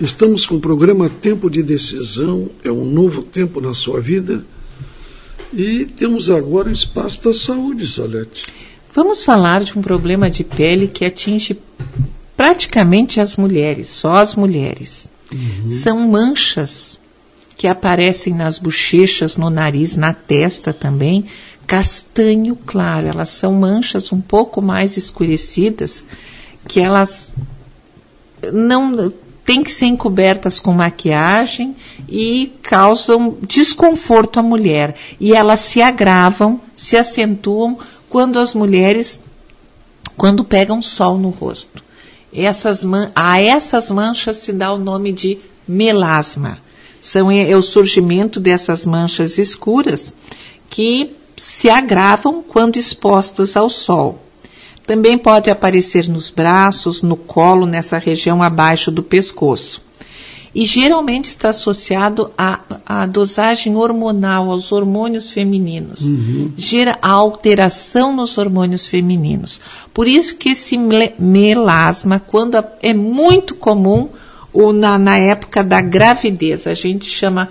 Estamos com o programa Tempo de Decisão, é um novo tempo na sua vida. E temos agora o espaço da saúde, Salete. Vamos falar de um problema de pele que atinge praticamente as mulheres, só as mulheres. Uhum. São manchas que aparecem nas bochechas, no nariz, na testa também, castanho claro. Elas são manchas um pouco mais escurecidas, que elas não têm que ser encobertas com maquiagem e causam desconforto à mulher. E elas se agravam, se acentuam quando as mulheres, quando pegam sol no rosto. Essas a essas manchas se dá o nome de melasma. São, é o surgimento dessas manchas escuras que se agravam quando expostas ao sol. Também pode aparecer nos braços, no colo, nessa região abaixo do pescoço. E geralmente está associado à, à dosagem hormonal, aos hormônios femininos. Uhum. Gera a alteração nos hormônios femininos. Por isso que esse melasma, quando é muito comum, ou na, na época da gravidez, a gente chama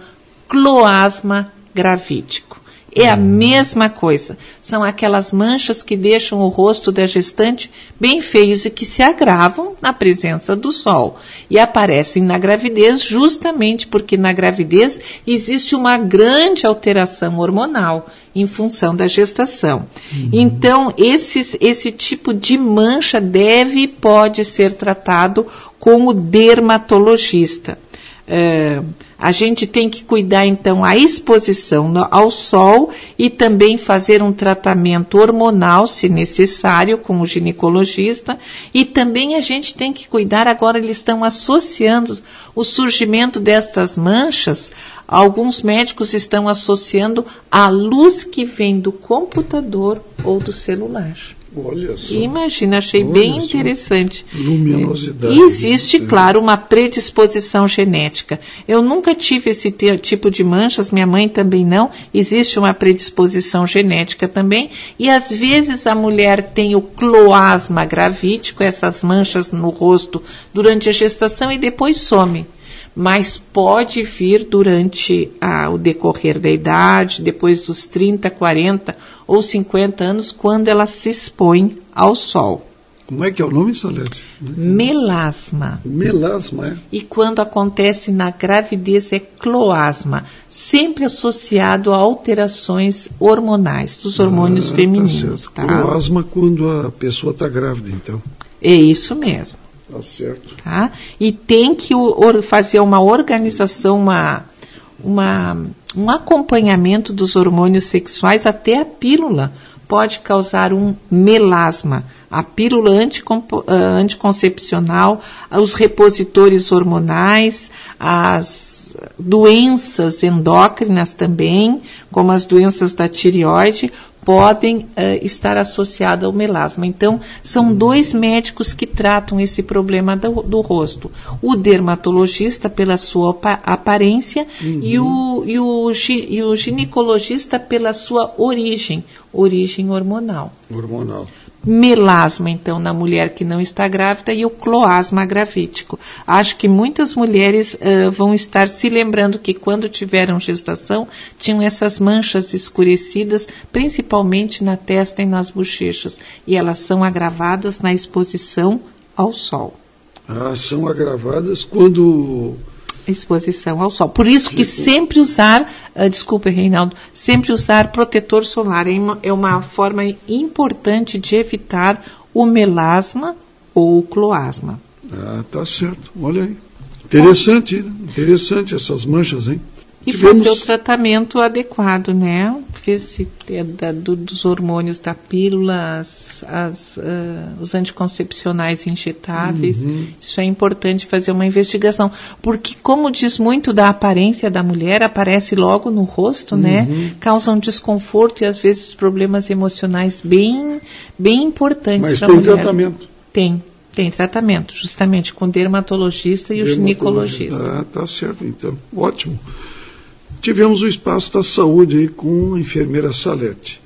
cloasma gravídico. É a mesma coisa. São aquelas manchas que deixam o rosto da gestante bem feios e que se agravam na presença do sol. E aparecem na gravidez justamente porque na gravidez existe uma grande alteração hormonal em função da gestação. Uhum. Então, esse, esse tipo de mancha deve e pode ser tratado com o dermatologista. É, a gente tem que cuidar então a exposição ao sol e também fazer um tratamento hormonal, se necessário, com o ginecologista. E também a gente tem que cuidar, agora eles estão associando o surgimento destas manchas. Alguns médicos estão associando a luz que vem do computador ou do celular. Olha só. Imagina, achei Olha bem interessante. Luminosidade. E existe, claro, uma predisposição genética. Eu nunca tive esse tipo de manchas, minha mãe também não. Existe uma predisposição genética também. E às vezes a mulher tem o cloasma gravídico, essas manchas no rosto, durante a gestação e depois some mas pode vir durante a, o decorrer da idade, depois dos 30, 40 ou 50 anos, quando ela se expõe ao sol. Como é que é o nome, Salete? Melasma. Melasma, é? E quando acontece na gravidez é cloasma, sempre associado a alterações hormonais, dos hormônios ah, tá femininos. Tá tá? Cloasma quando a pessoa está grávida, então. É isso mesmo. Tá certo. Tá? E tem que fazer uma organização, uma, uma, um acompanhamento dos hormônios sexuais até a pílula pode causar um melasma. A pílula ah, anticoncepcional, os repositores hormonais, as doenças endócrinas também, como as doenças da tireoide, podem uh, estar associadas ao melasma. Então, são dois médicos que tratam esse problema do, do rosto. O dermatologista pela sua aparência uhum. e, o, e, o, e o ginecologista pela sua origem, origem hormonal. Hormonal melasma, então, na mulher que não está grávida e o cloasma gravídico. Acho que muitas mulheres uh, vão estar se lembrando que quando tiveram gestação tinham essas manchas escurecidas, principalmente na testa e nas bochechas, e elas são agravadas na exposição ao sol. Ah, são agravadas quando exposição ao sol. Por isso que sempre usar, uh, desculpe, Reinaldo, sempre usar protetor solar é uma, é uma forma importante de evitar o melasma ou o cloasma. Ah, tá certo. Olha aí. Interessante, interessante essas manchas, hein? E Tivemos... fazer o tratamento adequado, né? É, da, do, dos hormônios da pílula, as, as, uh, os anticoncepcionais injetáveis. Uhum. Isso é importante fazer uma investigação. Porque, como diz muito da aparência da mulher, aparece logo no rosto, né? uhum. né? Causam desconforto e às vezes problemas emocionais bem, bem importantes para a mulher. Mas tem tratamento. Tem, tem tratamento, justamente com o dermatologista e o ginecologista. Ah, tá certo, então. Ótimo. Tivemos o espaço da saúde aí com a enfermeira Salete.